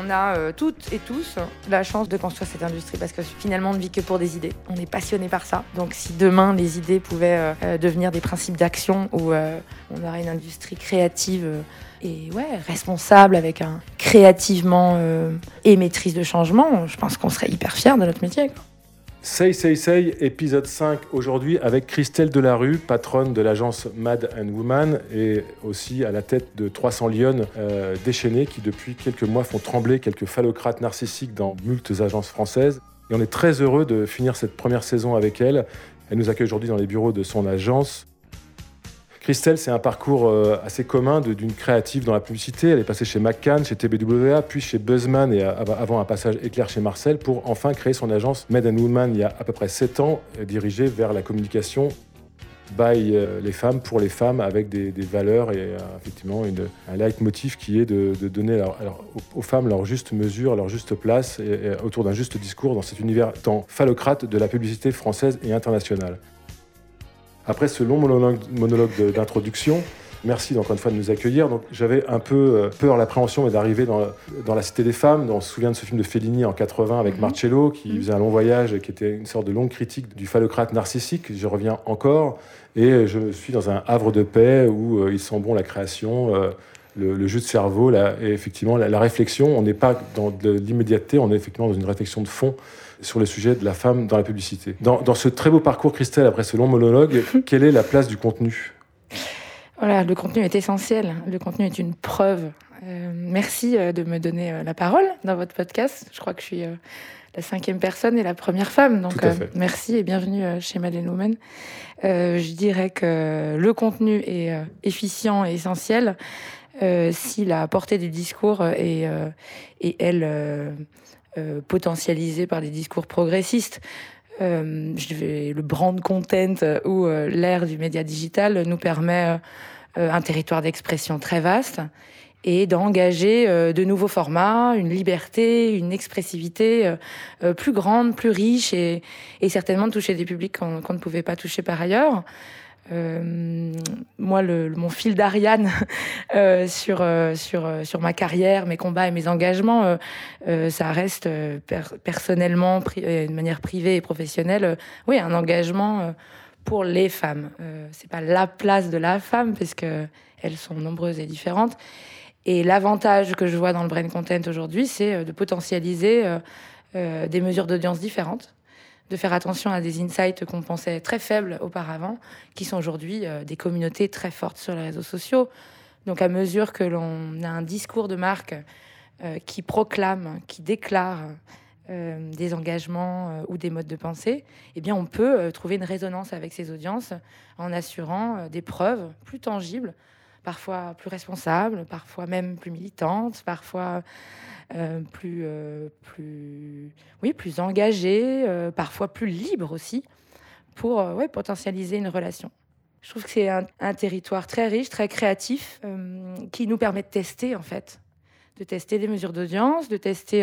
on a euh, toutes et tous la chance de construire cette industrie parce que finalement on ne vit que pour des idées. On est passionné par ça. Donc si demain les idées pouvaient euh, euh, devenir des principes d'action où on aurait une industrie créative et responsable avec un créativement et maîtrise de changement, je pense qu'on serait hyper fiers de notre métier. Say Say Say, épisode 5 aujourd'hui avec Christelle Delarue, patronne de l'agence Mad and Woman et aussi à la tête de 300 lionnes euh, déchaînées qui depuis quelques mois font trembler quelques phallocrates narcissiques dans multiples agences françaises. Et on est très heureux de finir cette première saison avec elle. Elle nous accueille aujourd'hui dans les bureaux de son agence Christelle, c'est un parcours euh, assez commun d'une créative dans la publicité. Elle est passée chez McCann, chez TBWA, puis chez Buzzman et avant un passage éclair chez Marcel pour enfin créer son agence Made and Woman il y a à peu près 7 ans, euh, dirigée vers la communication by euh, les femmes pour les femmes avec des, valeurs et effectivement un leitmotiv qui est de, donner aux, femmes leur juste mesure, leur juste place et autour d'un juste discours dans cet univers tant phallocrate de la publicité française et internationale. Après ce long monologue, d'introduction, Merci encore une fois de nous accueillir. Donc j'avais un peu euh, peur, l'appréhension d'arriver dans, dans, la Cité des Femmes. On se souvient de ce film de Fellini en 80 avec mhm. Marcello qui mhm. faisait un long voyage et qui était une sorte de longue critique du phallocrate narcissique. Je reviens encore et je suis dans un havre de paix où euh, ils il sent bon la création, le, jeu de cerveau et effectivement la, la réflexion. On n'est pas dans l'immédiateté, on est effectivement dans une réflexion de fond sur le sujet de la femme dans la publicité. Dans, ce très beau parcours, Christelle, après ce long monologue, quelle est la place du contenu? Voilà, le contenu est essentiel. Le contenu est une preuve. Euh, merci euh, de me donner euh, la parole dans votre podcast. Je crois que je suis la cinquième personne et la première femme. Donc, merci et bienvenue chez Madeleine Woman. je dirais que le contenu est efficient et essentiel si la portée du discours est, est elle, euh, potentialisé par des discours progressistes. Euh, je vais, le brand content ou euh, l'ère du média digital nous permet un territoire d'expression très vaste et d'engager de nouveaux formats, une liberté, une expressivité plus grande, plus riche et, certainement de toucher des publics qu'on ne pouvait pas toucher par ailleurs. Euh, moi, mon fil d'Ariane euh, sur, euh, sur, sur ma carrière, mes combats et mes engagements, ça reste personnellement, de manière privée et professionnelle, oui, un engagement pour les femmes. c'est pas la place de la femme, parce que elles sont nombreuses et différentes. Et l'avantage que je vois dans le brain content aujourd'hui, c'est de potentialiser des mesures d'audience différentes de faire attention à des insights qu'on pensait très faibles auparavant, qui sont aujourd'hui euh, des communautés très fortes sur les réseaux sociaux. Donc à mesure que l'on a un discours de marque euh, qui proclame, qui déclare euh, des engagements ou des modes de pensée, eh bien on peut trouver une résonance avec ces audiences en assurant des preuves plus tangibles, parfois plus responsables, parfois même plus militantes, parfois euh, plus, euh, plus, oui, plus engagé, euh, parfois plus libre aussi, pour ouais, potentialiser une relation. Je trouve que c'est un, territoire très riche, très créatif, qui nous permet de tester en fait, de tester des mesures d'audience, de tester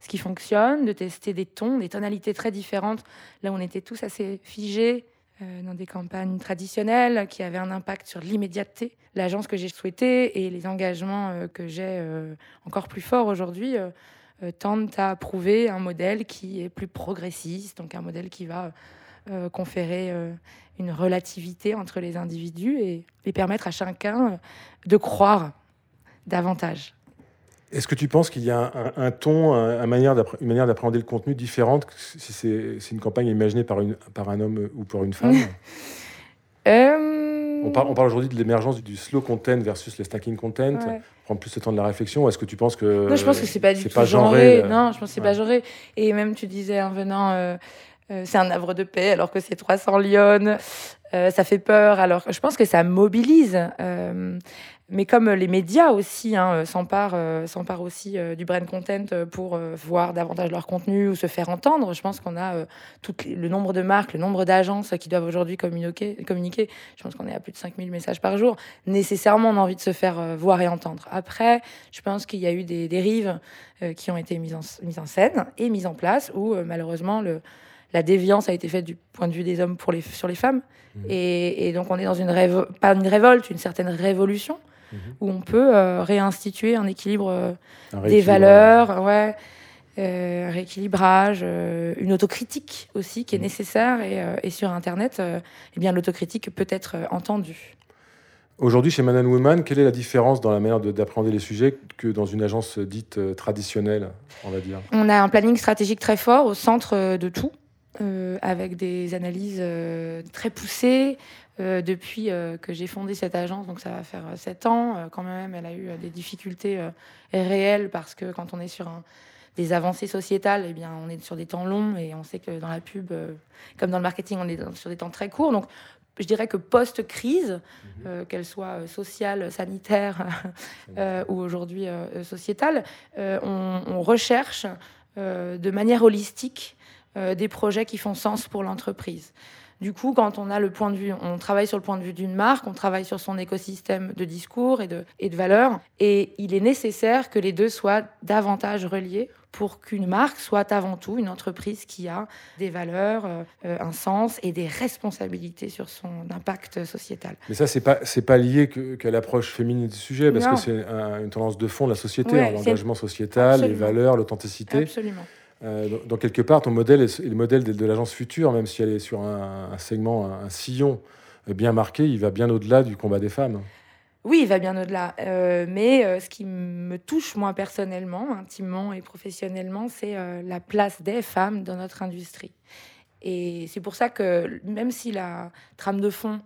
ce qui fonctionne, de tester des tons, des tonalités très différentes. Là, on était tous assez figés euh, dans des campagnes traditionnelles qui avaient un impact sur l'immédiateté. L'agence que j'ai souhaitée et les engagements euh, que j'ai euh, encore plus forts aujourd'hui tendent à prouver un modèle qui est plus progressiste, donc un modèle qui va conférer une relativité entre les individus et, et permettre à chacun de croire davantage. Est-ce que tu penses qu'il y a un, ton, un, manière une manière d'appréhender le contenu différente si c'est une campagne imaginée par, une, par un homme ou par une femme? Euh, On parle, on parle aujourd'hui de l'émergence du slow content versus le stacking content. Prendre plus le temps de la réflexion. Est-ce que tu penses que. Non, je pense que c'est pas du tout genré. Non, je pense que c'est pas genré. Et même, tu disais en venant. Euh, euh, c'est un havre de paix alors que c'est 300 lionnes. ça fait peur. Alors, je pense que ça mobilise mais comme les médias aussi hein, euh, s'emparent, euh, aussi euh, du brand content pour voir davantage leur contenu ou se faire entendre, je pense qu'on a tout le nombre de marques, le nombre d'agences qui doivent aujourd'hui communiquer, communiquer. Je pense qu'on est à plus de 5000 messages par jour. Nécessairement, on a envie de se faire voir et entendre. Après, je pense qu'il y a eu des dérives qui ont été mises en, mises en scène et mises en place où malheureusement le, la déviance a été faite du point de vue des hommes pour les, sur les femmes. Mmh. Et, et, donc on est dans une pas une révolte, une certaine révolution où on peut réinstituer un équilibre des valeurs, ouais, un rééquilibrage, une autocritique aussi qui est mmh. nécessaire. Et, sur Internet, eh bien l'autocritique peut être entendue. Aujourd'hui, chez Man and Woman, quelle est la différence dans la manière d'appréhender les sujets que dans une agence dite euh, traditionnelle, on va dire? On a un planning stratégique très fort au centre euh, de tout, euh, avec des analyses très poussées. Depuis que j'ai fondé cette agence, donc ça va faire sept ans, quand même, elle a eu des difficultés réelles parce que quand on est sur des avancées sociétales, eh bien, on est sur des temps longs et on sait que dans la pub, comme dans le marketing, on est sur des temps très courts. Donc, je dirais que post-crise, mhm. euh, qu'elle soit euh, sociale, sanitaire euh, ou aujourd'hui sociétale, on, recherche de manière holistique des projets qui font sens pour l'entreprise. Du coup, quand on a le point de vue, on travaille sur le point de vue d'une marque, on travaille sur son écosystème de discours et de, et de valeurs, et il est nécessaire que les deux soient davantage reliés pour qu'une marque soit avant tout une entreprise qui a des valeurs, euh, un sens et des responsabilités sur son impact sociétal. Mais ça, c'est pas c'est pas lié qu'à l'approche féminine du sujet, parce que c'est une tendance de fond de la société, hein, l'engagement sociétal, les valeurs, l'authenticité. Absolument. Euh, dans, quelque part, ton modèle est, le modèle de, l'agence future, même si elle est sur un, segment, un, sillon bien marqué, il va bien au-delà du combat des femmes. Oui, il va bien au-delà. Euh, mais euh, ce qui me touche, moi, personnellement, intimement et professionnellement, c'est la place des femmes dans notre industrie. Et c'est pour ça que, même si la trame de fond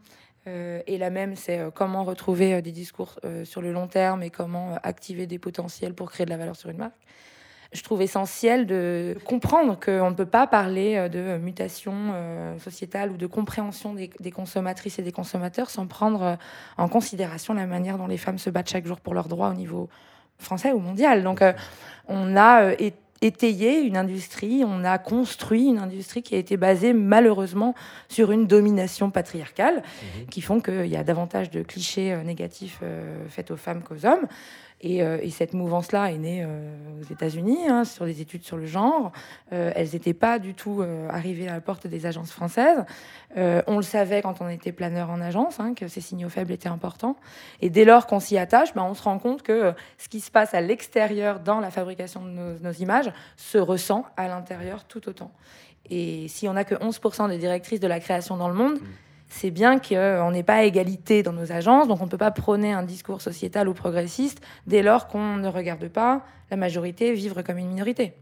est la même, c'est comment retrouver des discours sur le long terme et comment activer des potentiels pour créer de la valeur sur une marque, je trouve essentiel de comprendre qu'on ne peut pas parler euh, de mutation euh, sociétale ou de compréhension des, consommatrices et des consommateurs sans prendre euh, en considération la manière dont les femmes se battent chaque jour pour leurs droits au niveau français ou mondial. Donc on a étayé une industrie, on a construit une industrie qui a été basée malheureusement sur une domination patriarcale, mmh qui font qu'il y a davantage de clichés négatifs faits aux femmes qu'aux hommes. Euh, et, cette mouvance-là est née euh, aux États-Unis, hein, sur des études sur le genre. Euh, elles n'étaient pas du tout arrivées à la porte des agences françaises. on le savait quand on était planeur en agence, hein, que ces signaux faibles étaient importants. Et dès lors qu'on s'y attache, ben, on se rend compte que ce qui se passe à l'extérieur dans la fabrication de nos, images se ressent à l'intérieur tout autant. Et si on n'a que 11% des directrices de la création dans le monde, mmh c'est bien qu'on n'est pas à égalité dans nos agences, donc on ne peut pas prôner un discours sociétal ou progressiste dès lors qu'on ne regarde pas la majorité vivre comme une minorité.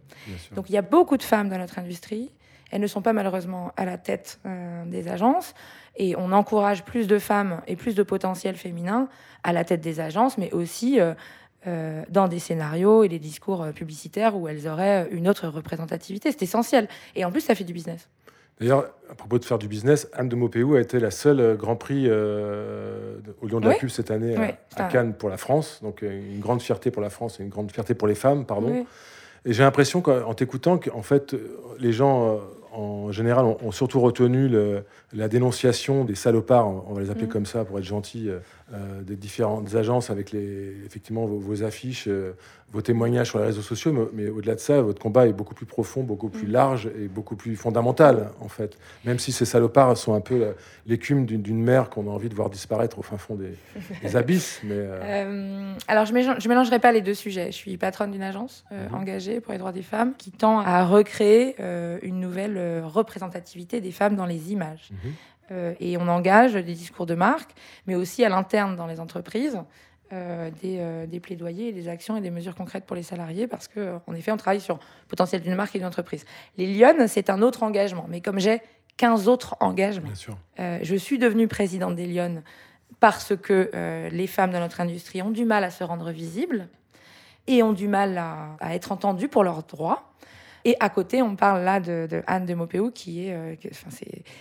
Donc il y a beaucoup de femmes dans notre industrie, elles ne sont pas malheureusement à la tête euh, des agences, et on encourage plus de femmes et plus de potentiel féminin à la tête des agences, mais aussi euh, euh, dans des scénarios et des discours publicitaires où elles auraient une autre représentativité. C'est essentiel. Et en plus, ça fait du business. D'ailleurs, à propos de faire du business, Anne de Maupéou a été la seule euh, Grand Prix euh, au Lion de la Pub cette année à, Cannes pour la France. Donc euh, une grande fierté pour la France et une grande fierté pour les femmes, pardon. Et j'ai l'impression qu'en t'écoutant, qu'en fait, les gens en général ont, surtout retenu la dénonciation des salopards, on va les appeler mm. comme ça pour être gentils, des différentes agences avec les, effectivement vos, affiches, vos témoignages sur les réseaux sociaux, mais, au-delà de ça, votre combat est beaucoup plus profond, beaucoup plus mm. large et beaucoup plus fondamental, en fait. Même si ces salopards sont un peu l'écume d'une mer qu'on a envie de voir disparaître au fin fond des, abysses. Mais, euh, euh, alors, je ne mélangerai pas les deux sujets. Je suis patronne d'une agence euh, mm-hmm. engagée pour les droits des femmes qui tend à recréer une nouvelle représentativité des femmes dans les images. Mm-hmm. et on engage des discours de marque, mais aussi à l'interne dans les entreprises. Euh, euh, des, plaidoyers, des actions et des mesures concrètes pour les salariés parce qu'en effet, on travaille sur le potentiel d'une marque et d'une entreprise. Les Lyonnes, c'est un autre engagement, mais comme j'ai 15 autres engagements, euh, je suis devenue présidente des Lyonnes parce que les femmes dans notre industrie ont du mal à se rendre visibles et ont du mal à, être entendues pour leurs droits. Et à côté, on parle là de, Anne de Maupéou, qui est,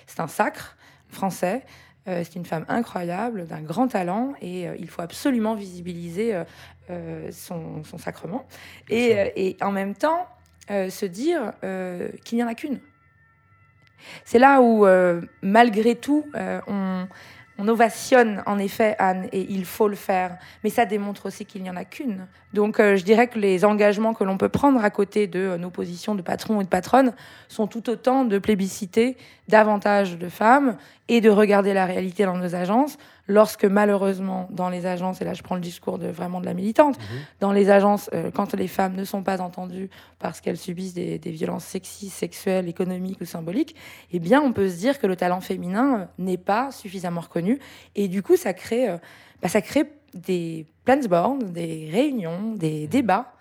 c'est un sacre français euh, c'est une femme incroyable, d'un grand talent, et euh, il faut absolument visibiliser euh, son, sacrement. Et, en même temps, se dire qu'il n'y en a qu'une. C'est là où, malgré tout, on, on ovationne en effet Anne et il faut le faire, mais ça démontre aussi qu'il n'y en a qu'une. Donc euh, je dirais que les engagements que l'on peut prendre à côté de euh, nos positions de patron et de patronne sont tout autant de plébisciter davantage de femmes et de regarder la réalité dans nos agences lorsque malheureusement dans les agences, et là je prends le discours de vraiment de la militante, mhm. dans les agences, euh, quand les femmes ne sont pas entendues parce qu'elles subissent des, violences sexistes, sexuelles, économiques ou symboliques, eh bien on peut se dire que le talent féminin n'est pas suffisamment reconnu, et du coup ça crée, euh, bah, ça crée des des réunions, des mhm. débats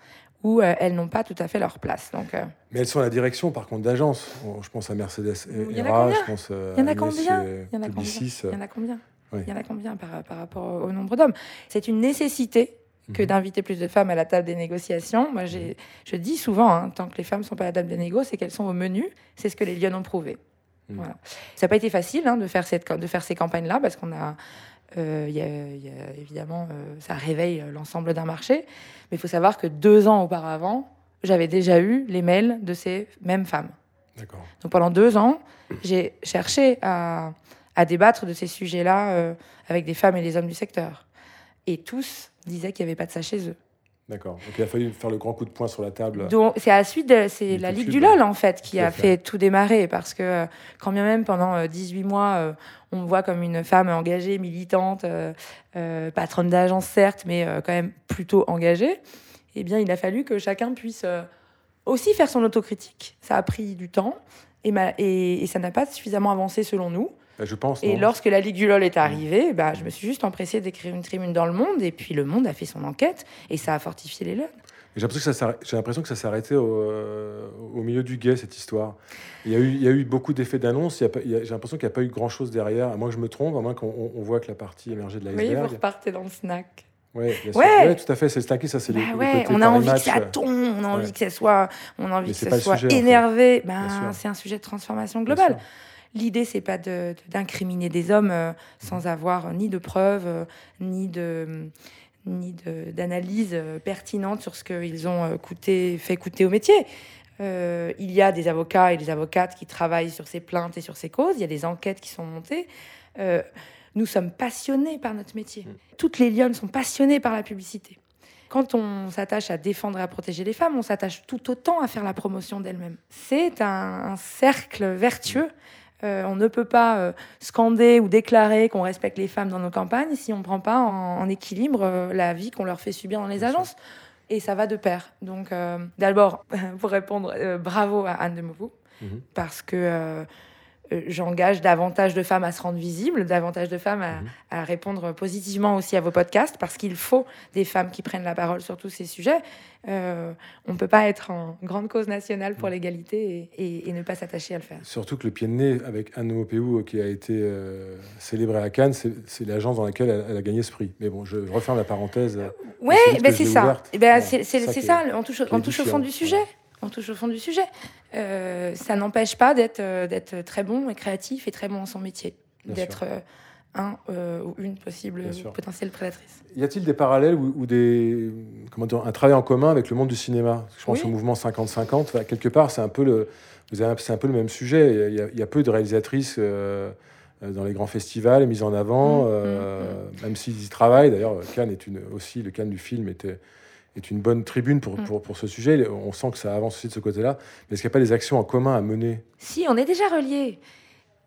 où euh, elles n'ont pas tout à fait leur place. Donc, Mais elles sont à la direction, par contre, d'agences. Je pense à Mercedes et je pense à Il y en a combien Il y en a combien Il y en a combien il y en a combien par, par rapport au nombre d'hommes? C'est une nécessité que mhm. d'inviter plus de femmes à la table des négociations. Moi, j'ai, je dis souvent, hein, tant que les femmes ne sont pas à la table des négociations, c'est qu'elles sont au menu. C'est ce que les Lyonnes ont prouvé. Mhm. Voilà. Ça n'a pas été facile hein, de, faire cette, de faire ces campagnes-là, parce qu'on a, euh, y a, évidemment, euh, ça réveille l'ensemble d'un marché. Mais il faut savoir que deux ans auparavant, j'avais déjà eu les mails de ces mêmes femmes. Donc pendant deux ans, j'ai cherché à à débattre de ces sujets-là euh, avec des femmes et des hommes du secteur. Et tous disaient qu'il n'y avait pas de ça chez eux. D'accord. Donc il a fallu faire le grand coup de poing sur la table. C'est à la suite, c'est la Ligue du LOL en fait qui a fait. tout démarrer parce que euh, quand bien même pendant 18 euh, mois, on me voit comme une femme engagée, militante, patronne d'agence certes, mais quand même plutôt engagée. Eh bien, il a fallu que chacun puisse aussi faire son autocritique. Ça a pris du temps et, et ça n'a pas suffisamment avancé selon nous. Bah, je pense. Et lorsque la Ligue du LOL est arrivée, bah, je me suis juste empressée d'écrire une tribune dans le monde, et puis le monde a fait son enquête, et ça a fortifié les LOL. J'ai l'impression que ça arrêté euh, au, milieu du guet, cette histoire. Il y a eu, il y a eu beaucoup d'effets d'annonce. J'ai l'impression qu'il n'y a pas eu grand-chose derrière, à moins que je me trompe, à moins qu'on on voit que la partie émergée de l'iceberg. Oui, vous repartez dans le snack. Oui, ouais. tout à fait. C'est le ça c'est bah ouais, On a envie que ça tombe, on a envie que ça soit, on a envie que ça soit énervé. Ben, c'est un sujet de transformation globale. L'idée, c'est pas d'incriminer des hommes euh, sans avoir ni de preuves, euh, ni de ni d'analyse euh, pertinente sur ce qu'ils ont coûté, fait coûter au métier. il y a des avocats et des avocates qui travaillent sur ces plaintes et sur ces causes. Il y a des enquêtes qui sont montées. nous sommes passionnés par notre métier. Mm. Toutes les lionnes sont passionnées par la publicité. Quand on s'attache à défendre et à protéger les femmes, on s'attache tout autant à faire la promotion d'elles-mêmes. C'est un, cercle vertueux euh, on ne peut pas euh, scander ou déclarer qu'on respecte les femmes dans nos campagnes si on ne prend pas en, équilibre euh, la vie qu'on leur fait subir dans les agences. Et ça va de pair. Donc, d'abord, pour répondre, bravo à Anne de Mauvou, mhm. parce que j'engage davantage de femmes à se rendre visibles, davantage de femmes à, mhm. répondre positivement aussi à vos podcasts, parce qu'il faut des femmes qui prennent la parole sur tous ces sujets. Euh, on ne peut pas être en grande cause nationale pour mhm. l'égalité et, ne pas s'attacher à le faire. Surtout que le pied de nez avec Anne Mopéou, qui a été euh, célébrée à Cannes, c'est l'agence dans laquelle elle, a gagné ce prix. Mais bon, je referme la parenthèse. oui, ben c'est ça. Ben c'est ça, on touche, on touche au fond du sujet on touche au fond du sujet. Euh, ça n'empêche pas d'être euh, d'être très bon et créatif et très bon dans son métier, d'être euh, un ou une possible potentielle prédatrice. Y a-t-il des parallèles ou, des comment dire, un travail en commun avec le monde du cinéma? Je pense au mouvement 50-50. quelque part, c'est un peu le c'est un peu le même sujet. Il y a, peu de réalisatrices. dans les grands festivals, mises en avant, mmh, mmh, mmh. même s'ils y travaillent. D'ailleurs, Cannes est une, aussi, le Cannes du film était, est une bonne tribune pour, mm. pour, pour, ce sujet. On sent que ça avance aussi de ce côté-là. Mais est-ce qu'il n'y a pas des actions en commun à mener? Si, on est déjà reliés.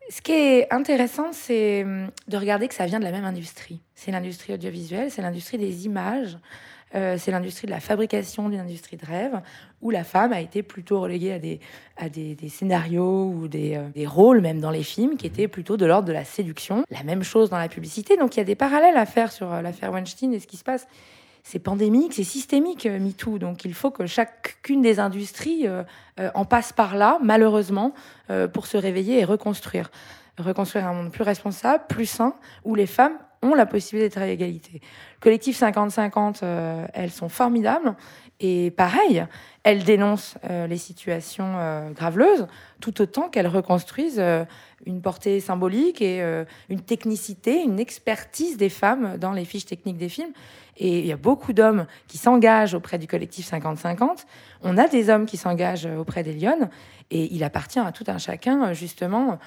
Ce qui est intéressant, c'est hum, de regarder que ça vient de la même industrie. C'est l'industrie audiovisuelle, c'est l'industrie des images, euh, c'est l'industrie de la fabrication d'une industrie de rêve, où la femme a été plutôt reléguée à des, à des, des scénarios ou des, euh, des, rôles, même dans les films, qui étaient plutôt de l'ordre de la séduction. La même chose dans la publicité. Donc il y a des parallèles à faire sur euh, l'affaire Weinstein et ce qui se passe c'est pandémique, c'est systémique, euh, MeToo. Donc il faut que chacune des industries euh, euh, en passe par là, malheureusement, pour se réveiller et reconstruire. Reconstruire un monde plus responsable, plus sain, où les femmes ont la possibilité d'être à égalité. Collectif 50-50, elles sont formidables. Et pareil, elles dénoncent les situations graveleuses, tout autant qu'elles reconstruisent une portée symbolique et une technicité, une expertise des femmes dans les fiches techniques des films. Et il y a beaucoup d'hommes qui s'engagent auprès du collectif 50-50. On a des hommes qui s'engagent auprès des Lyonnes. Et il appartient à tout un chacun, justement,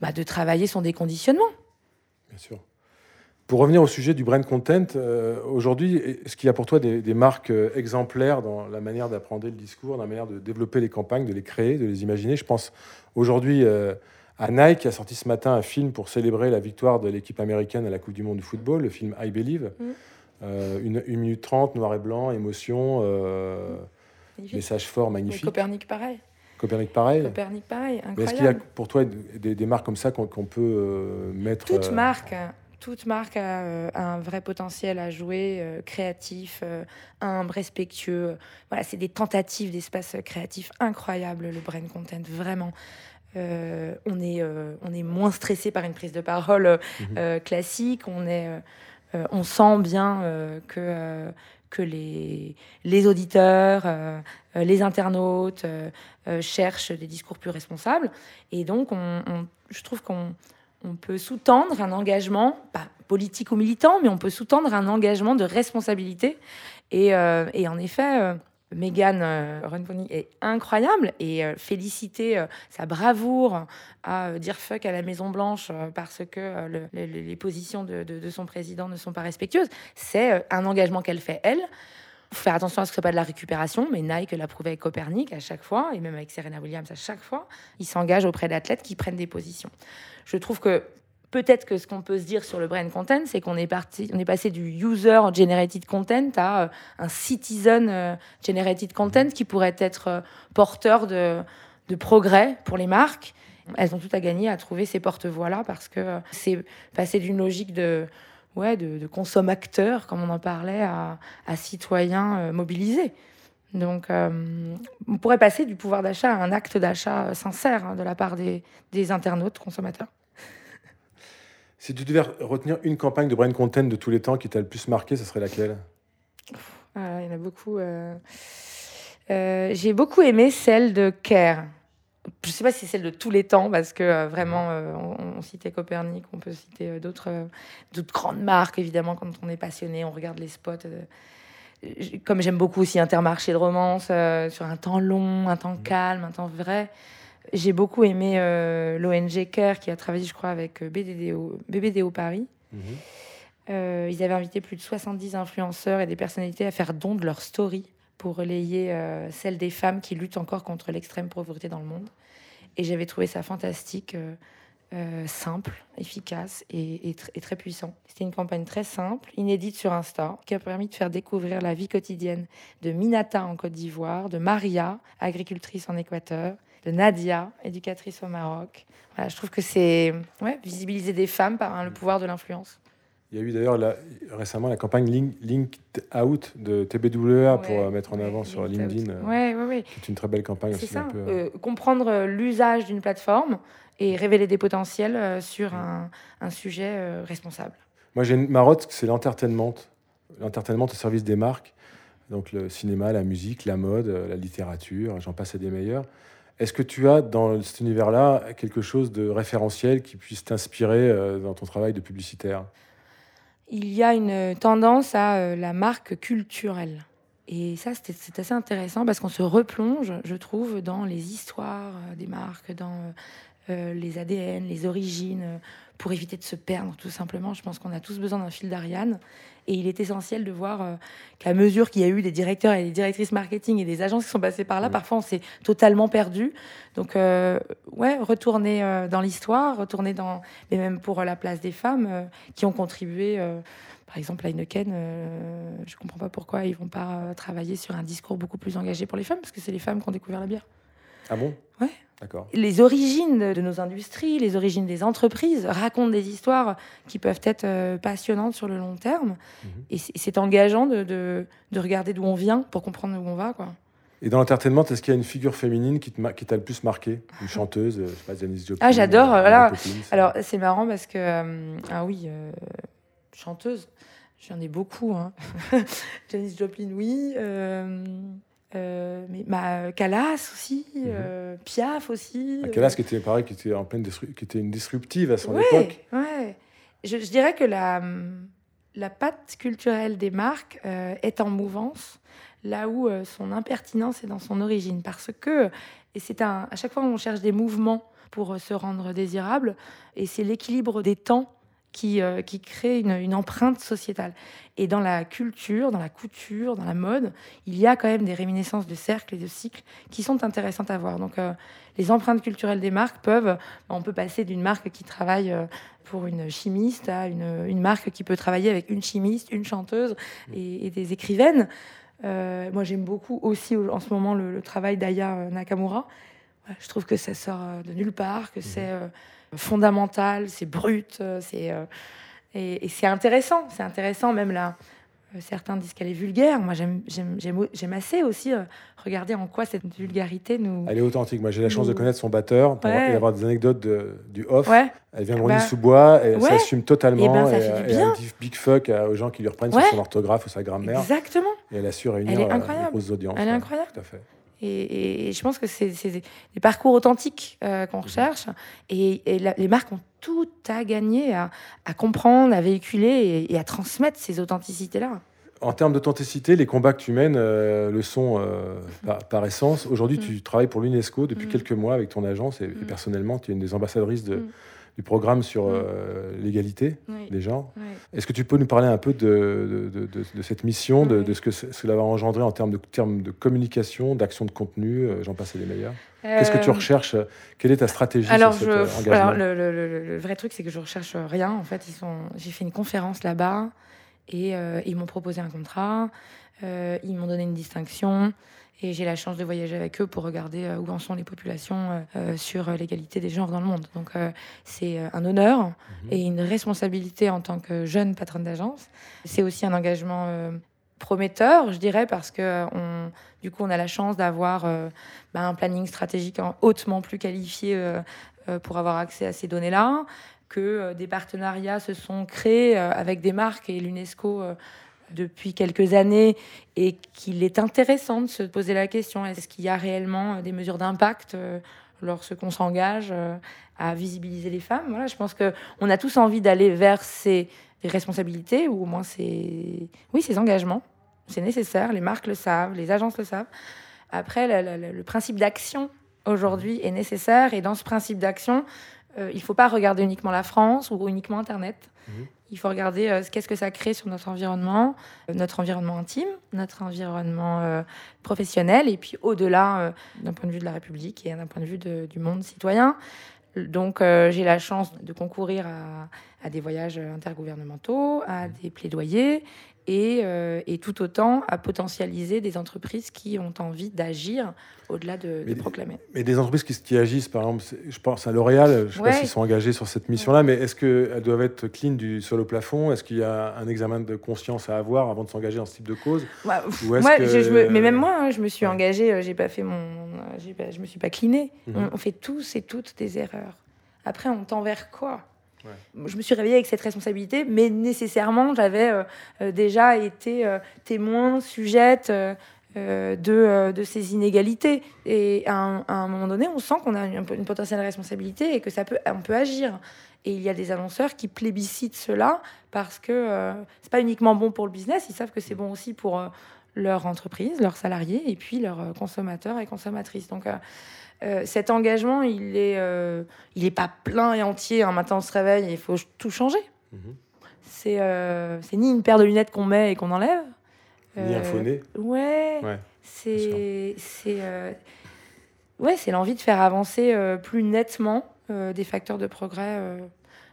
bah, de travailler son déconditionnement. Bien sûr. Pour revenir au sujet du brand content, euh, aujourd'hui, est-ce qu'il y a pour toi des, marques euh, exemplaires dans la manière d'apprendre le discours, dans la manière de développer les campagnes, de les créer, de les imaginer? Je pense aujourd'hui euh, à Nike a sorti ce matin un film pour célébrer la victoire de l'équipe américaine à la Coupe du Monde du football, le film I Believe. Mm. une, minute trente, noir et blanc, émotion, message fort, magnifique. Copernic, pareil. Copernic, pareil. Copernic, pareil. Est-ce qu'il y a pour toi des, marques comme ça qu'on peut mettre Toute marque toute marque euh, a, un vrai potentiel à jouer, euh, créatif, euh, humble, respectueux. Voilà, c'est des tentatives d'espace créatif incroyables, le brain content, vraiment. on, est, on est moins stressé par une prise de parole mhm. classique, on, est, on sent bien que, que les, les auditeurs, les internautes cherchent des discours plus responsables. Et donc, on, je trouve qu'on on peut sous-tendre un engagement, pas politique ou militant, mais on peut sous-tendre un engagement de responsabilité. Et, euh, en effet, euh, Meghan euh, est incroyable et euh, féliciter sa bravoure à dire fuck à la Maison Blanche parce que les positions de, son président ne sont pas respectueuses, c'est un engagement qu'elle fait elle faut faire attention à ce que ce soit pas de la récupération, mais Nike l'a prouvé avec Copernic à chaque fois, et même avec Serena Williams à chaque fois, il s'engage auprès d'athlètes qui prennent des positions. Je trouve que peut-être que ce qu'on peut se dire sur le brand content, c'est qu'on est parti, on est passé du user generated content à euh, un citizen euh, generated content qui pourrait être euh, porteur de, de progrès pour les marques. Elles ont tout à gagner à trouver ces porte-voix-là parce que c'est passer d'une logique de ouais, de, de consommateurs, comme on en parlait, à, citoyens euh, mobilisés. Donc, euh, on pourrait passer du pouvoir d'achat à un acte d'achat euh, sincère hein, de la part des, internautes consommateurs. Si tu devais retenir une campagne de brain content de tous les temps qui t'a le plus marqué, ce serait laquelle? Ah, Il y en a beaucoup. J'ai beaucoup aimé celle de Care je ne sais pas si c'est celle de tous les temps, parce que euh, vraiment, euh, on, citait Copernic, on peut citer euh, d'autres grandes marques, évidemment, quand on est passionné, on regarde les spots. comme j'aime beaucoup aussi Intermarché de romance, sur un temps long, un temps calme, un temps vrai. J'ai beaucoup aimé l'ONG Care, qui a travaillé, je crois, avec BDDO, BBDO Paris. Mhm. ils avaient invité plus de 70 influenceurs et des personnalités à faire don de leur story pour relayer euh, celle des femmes qui luttent encore contre l'extrême pauvreté dans le monde. Et j'avais trouvé ça fantastique, euh, euh, simple, efficace et, très puissant. C'était une campagne très simple, inédite sur Insta, qui a permis de faire découvrir la vie quotidienne de Minata en Côte d'Ivoire, de Maria, agricultrice en Équateur, de Nadia, éducatrice au Maroc. Je trouve que c'est visibiliser des femmes par le pouvoir de l'influence. Il y a eu d'ailleurs récemment la campagne Link, Linked Out de TBWA pour euh, mettre en avant sur LinkedIn. Oui, oui, oui. C'est une très belle campagne. C'est ça. Euh, euh, comprendre l'usage d'une plateforme et révéler des potentiels sur un, un sujet responsable. Moi, j'ai une marotte, c'est l'entertainment. L'entertainment au service des marques. Donc le cinéma, la musique, la mode, la littérature, j'en passe à des meilleurs. Est-ce que tu as dans cet univers-là quelque chose de référentiel qui puisse t'inspirer dans ton travail de publicitaire? Il y a une tendance à euh, la marque culturelle. Et ça, c'est assez intéressant parce qu'on se replonge, je trouve, dans les histoires euh, des marques, dans euh, les ADN, les origines, pour éviter de se perdre, tout simplement. Je pense qu'on a tous besoin d'un fil d'Ariane. Et il est essentiel de voir euh, qu'à mesure qu'il y a eu des directeurs et des directrices marketing et des agences qui sont passées par là, parfois on s'est totalement perdu. Donc, euh, ouais, retourner euh, dans l'histoire, retourner dans. Mais même pour la place des femmes qui ont contribué. par exemple, à Heineken, je ne comprends pas pourquoi ils vont pas travailler sur un discours beaucoup plus engagé pour les femmes, parce que c'est les femmes qui ont découvert la bière. Ah bon? Ouais. Les origines de nos industries, les origines des entreprises racontent des histoires qui peuvent être euh, passionnantes sur le long terme. Mhm. Et c'est engageant de, de, regarder d'où on vient pour comprendre où on va. Quoi. Et dans l'entertainment, est-ce qu'il y a une figure féminine qui t'a le plus marqué? Une chanteuse, euh, je sais pas, Janis Joplin Ah, j'adore. Euh. Alors, c'est marrant parce que. ah oui, chanteuse. J'en ai beaucoup. Hein. Janis Joplin, oui. Euh, mais bah, Calas aussi, mhm. euh, Piaf aussi. Ah, Calas qui était pareil, qui était en pleine qui était une disruptive à son époque. Ouais. Je, je, dirais que la, la patte culturelle des marques euh, est en mouvance, là où son impertinence est dans son origine, parce que et c'est un, à chaque fois on cherche des mouvements pour se rendre désirable, et c'est l'équilibre des temps qui, euh, qui crée une, empreinte sociétale. Et dans la culture, dans la couture, dans la mode, il y a quand même des réminiscences de cercles et de cycles qui sont intéressantes à voir. Donc, euh, les empreintes culturelles des marques peuvent, on peut passer d'une marque qui travaille euh, pour une chimiste à une, une, marque qui peut travailler avec une chimiste, une chanteuse et, des écrivaines. moi, j'aime beaucoup aussi en ce moment le, travail d'Aya Nakamura. Je trouve que ça sort de nulle part, que c'est fondamental, c'est brut, euh, c'est euh, et, c'est intéressant. C'est intéressant même là. Euh, certains disent qu'elle est vulgaire. Moi, j'aime assez aussi regarder en quoi cette vulgarité nous. Elle est authentique. Moi, j'ai la chance de connaître son batteur pour avoir des anecdotes du off. Elle vient de bah... sous bois et ouais. s'assume totalement. Et, ben, ça fait du bien. dit big fuck aux gens qui lui reprennent sur son orthographe ou sa grammaire. Exactement. Et elle a su réunir elle est incroyable. grosses audiences. Elle est incroyable. Tout à fait. Et, je pense que c'est des parcours authentiques euh, qu'on recherche. Et, les marques ont tout à gagner à, comprendre, à véhiculer et, à transmettre ces authenticités-là. En termes d'authenticité, les combats que tu mènes euh, le sont euh, par, essence. Aujourd'hui, mm. tu travailles pour l'UNESCO depuis quelques mois avec ton agence et, personnellement, tu es une des ambassadrices de, du programme sur mm. euh, l'égalité des genres. Est-ce que tu peux nous parler un peu de, de, cette mission, de, ce que cela va engendrer en termes de, termes de communication, d'action de contenu euh, J'en passe les meilleurs. Qu'est-ce que tu euh, recherches Quelle est ta stratégie alors, sur cet engagement? alors le, vrai truc, c'est que je recherche rien. En fait, ils sont... j'ai fait une conférence là-bas et ils m'ont proposé un contrat. ils m'ont donné une distinction. Et j'ai la chance de voyager avec eux pour regarder euh, où en sont les populations euh, euh, sur l'égalité des genres dans le monde. Donc c'est un honneur mhm. et une responsabilité en tant que jeune patronne d'agence. C'est aussi un engagement prometteur, je dirais, parce que on, du coup, on a la chance d'avoir bah, un planning stratégique hautement plus qualifié pour avoir accès à ces données-là, que des partenariats se sont créés avec des marques et l'UNESCO depuis quelques années et qu'il est intéressant de se poser la question est-ce qu'il y a réellement euh, des mesures d'impact euh, lorsqu'on s'engage euh, à visibiliser les femmes? Voilà, je pense que on a tous envie d'aller vers ces responsabilités ou au moins ces oui ces engagements. C'est nécessaire, les marques le savent, les agences le savent. Après, le, principe d'action aujourd'hui est nécessaire et dans ce principe d'action, il ne faut pas regarder uniquement la France ou uniquement Internet. Mmh. Il faut regarder euh, qu'est-ce que ça crée sur notre environnement, euh, notre environnement intime, notre environnement euh, professionnel, et puis au-delà d'un point de vue de la République et d'un point de vue du monde citoyen. Donc j'ai la chance de concourir à, à, des voyages intergouvernementaux, à des plaidoyers, euh, et, tout autant à potentialiser des entreprises qui ont envie d'agir au-delà de, proclamer. Mais des entreprises qui, agissent, par exemple, je pense à L'Oréal, je ne sais pas s'ils sont engagés sur cette mission-là, mais est-ce qu'elles doivent être clean du sol au plafond? Est-ce qu'il y a un examen de conscience à avoir avant de s'engager dans ce type de cause? Moi, je, Mais même moi, hein, je me suis engagée, euh, j'ai pas fait mon, pas, je me suis pas cleané. Mhm. on fait tous et toutes des erreurs. Après, on tend vers quoi? Je me suis réveillée avec cette responsabilité, mais nécessairement, j'avais euh, euh, déjà été euh, témoin, sujette de, de, ces inégalités. Et à un, moment donné, on sent qu'on a une, une, potentielle responsabilité et que ça peut, on peut agir. Et il y a des annonceurs qui plébiscitent cela parce que c'est pas uniquement bon pour le business, ils savent que c'est bon aussi pour leur entreprise, leurs salariés et puis leurs consommateurs et consommatrices. Donc, euh, cet engagement, il est, euh, il est pas plein et entier. Un matin, on se réveille et il faut tout changer. Mhm. Euh, C'est ni une paire de lunettes qu'on met et qu'on enlève. Ni un faux nez. Ouais. ouais c'est ouais, c'est l'envie de faire avancer plus nettement des facteurs de progrès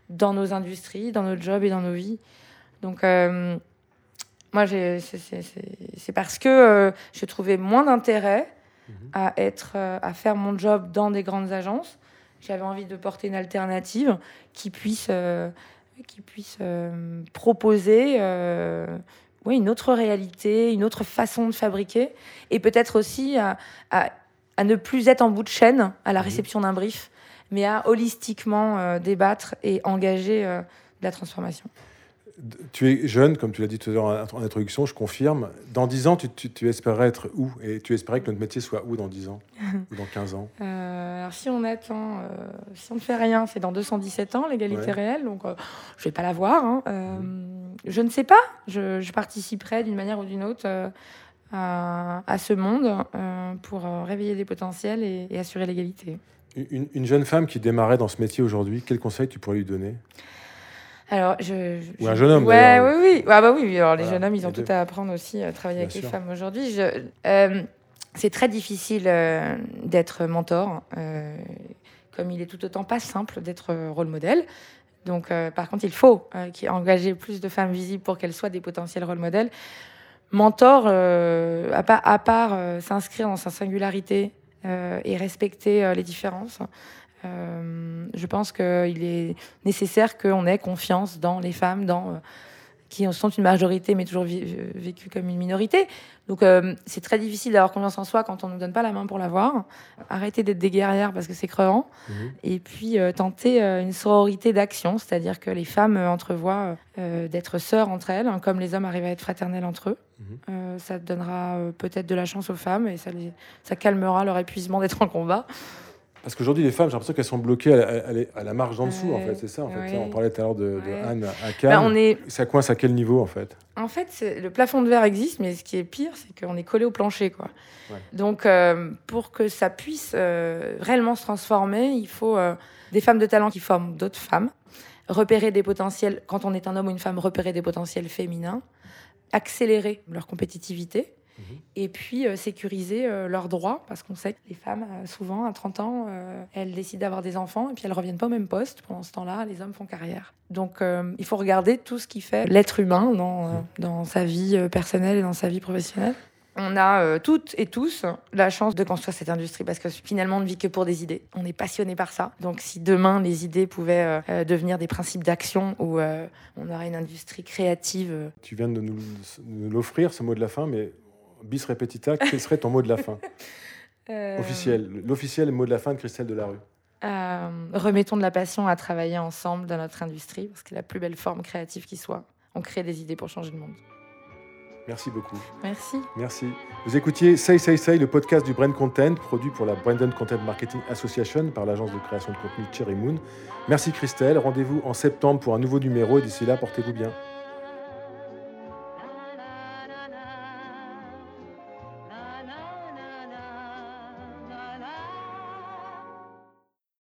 dans nos industries, dans nos jobs et dans nos vies. Donc moi, c'est parce que je trouvais moins d'intérêt à, être, euh, à faire mon job dans des grandes agences. J'avais envie de porter une alternative qui puisse, euh, qui puisse euh, proposer oui, une autre réalité, une autre façon de fabriquer, et peut-être aussi à, à, à, ne plus être en bout de chaîne à la mhm. réception d'un brief, mais à holistiquement débattre et engager de la transformation tu es jeune, comme tu l'as dit tout à l'heure en introduction, je confirme. Dans 10 ans, tu, tu, espérais être où? Et tu espérais que notre métier soit où dans 10 ans? Ou dans 15 ans? Euh, alors Si on attend, euh, si on ne fait rien, c'est dans 217 ans, l'égalité réelle. Donc, euh, je ne vais pas la voir. Hein. Je ne sais pas. Je, participerai d'une manière ou d'une autre à, à, ce monde pour réveiller des potentiels et, et assurer l'égalité. Une, une jeune femme qui démarrait dans ce métier aujourd'hui, quel conseil tu pourrais lui donner? Alors, je, Ou un jeune homme. Ouais, oui, oui. Ah bah oui, alors les jeunes hommes, ils ont tout à apprendre aussi à travailler avec les femmes aujourd'hui. Euh, c'est très difficile euh, d'être mentor, euh, comme il est tout autant pas simple d'être rôle modèle. Donc, par contre, il faut engager plus de femmes visibles pour qu'elles soient des potentiels rôles modèles. Mentor, à, à part s'inscrire dans sa singularité et respecter les différences, je pense qu'il est nécessaire qu'on ait confiance dans les femmes, dans, euh, qui sont une majorité, mais toujours vécues comme une minorité. Donc euh, c'est très difficile d'avoir confiance en soi quand on ne nous donne pas la main pour l'avoir. Arrêter d'être des guerrières parce que c'est crevant. Mhm. Et puis tenter une sororité d'action, c'est-à-dire que les femmes entrevoient d'être sœurs entre elles, hein, comme les hommes arrivent à être fraternels entre eux. Mhm. ça donnera peut-être de la chance aux femmes et ça, ça calmera leur épuisement d'être en combat. Parce qu'aujourd'hui, les femmes, j'ai l'impression qu'elles sont bloquées à, la marge d'en dessous, en fait. C'est ça, en fait. On parlait tout à l'heure de, Anne à Cannes. Bah, on est... Ça coince à quel niveau, en fait? En fait, le plafond de verre existe, mais ce qui est pire, c'est qu'on est collé au plancher, quoi. Donc, euh, pour que ça puisse euh, réellement se transformer, il faut euh, des femmes de talent qui forment d'autres femmes, repérer des potentiels, quand on est un homme ou une femme, repérer des potentiels féminins, accélérer leur compétitivité Mhm. Et puis euh, sécuriser euh, leurs droits, parce qu'on sait que les femmes, euh, souvent, à 30 ans, elles décident d'avoir des enfants et puis elles reviennent pas au même poste. Pendant ce temps-là, les hommes font carrière. Donc il faut regarder tout ce qui fait l'être humain dans, mhm. dans sa vie personnelle et dans sa vie professionnelle. On a toutes et tous la chance de construire cette industrie parce que finalement, on ne vit que pour des idées. On est passionné par ça. Donc, si demain les idées pouvaient devenir des principes d'action où on aurait une industrie créative. Tu viens de nous, nous l'offrir, ce mot de la fin, mais bis repetita, quel serait ton mot de la fin euh, Officiel, l'officiel mot de la fin de Christelle Delarue. Euh, remettons de la passion à travailler ensemble dans notre industrie, parce que la plus belle forme créative qui soit. On crée des idées pour changer le monde. Merci beaucoup. Merci. Merci. Vous écoutiez Say Say Say, le podcast du Brand Content, produit pour la Brandon Content Marketing Association par l'agence de création de contenu Cherry Moon. Merci Christelle. Rendez-vous en septembre pour un nouveau numéro et d'ici là, portez-vous bien.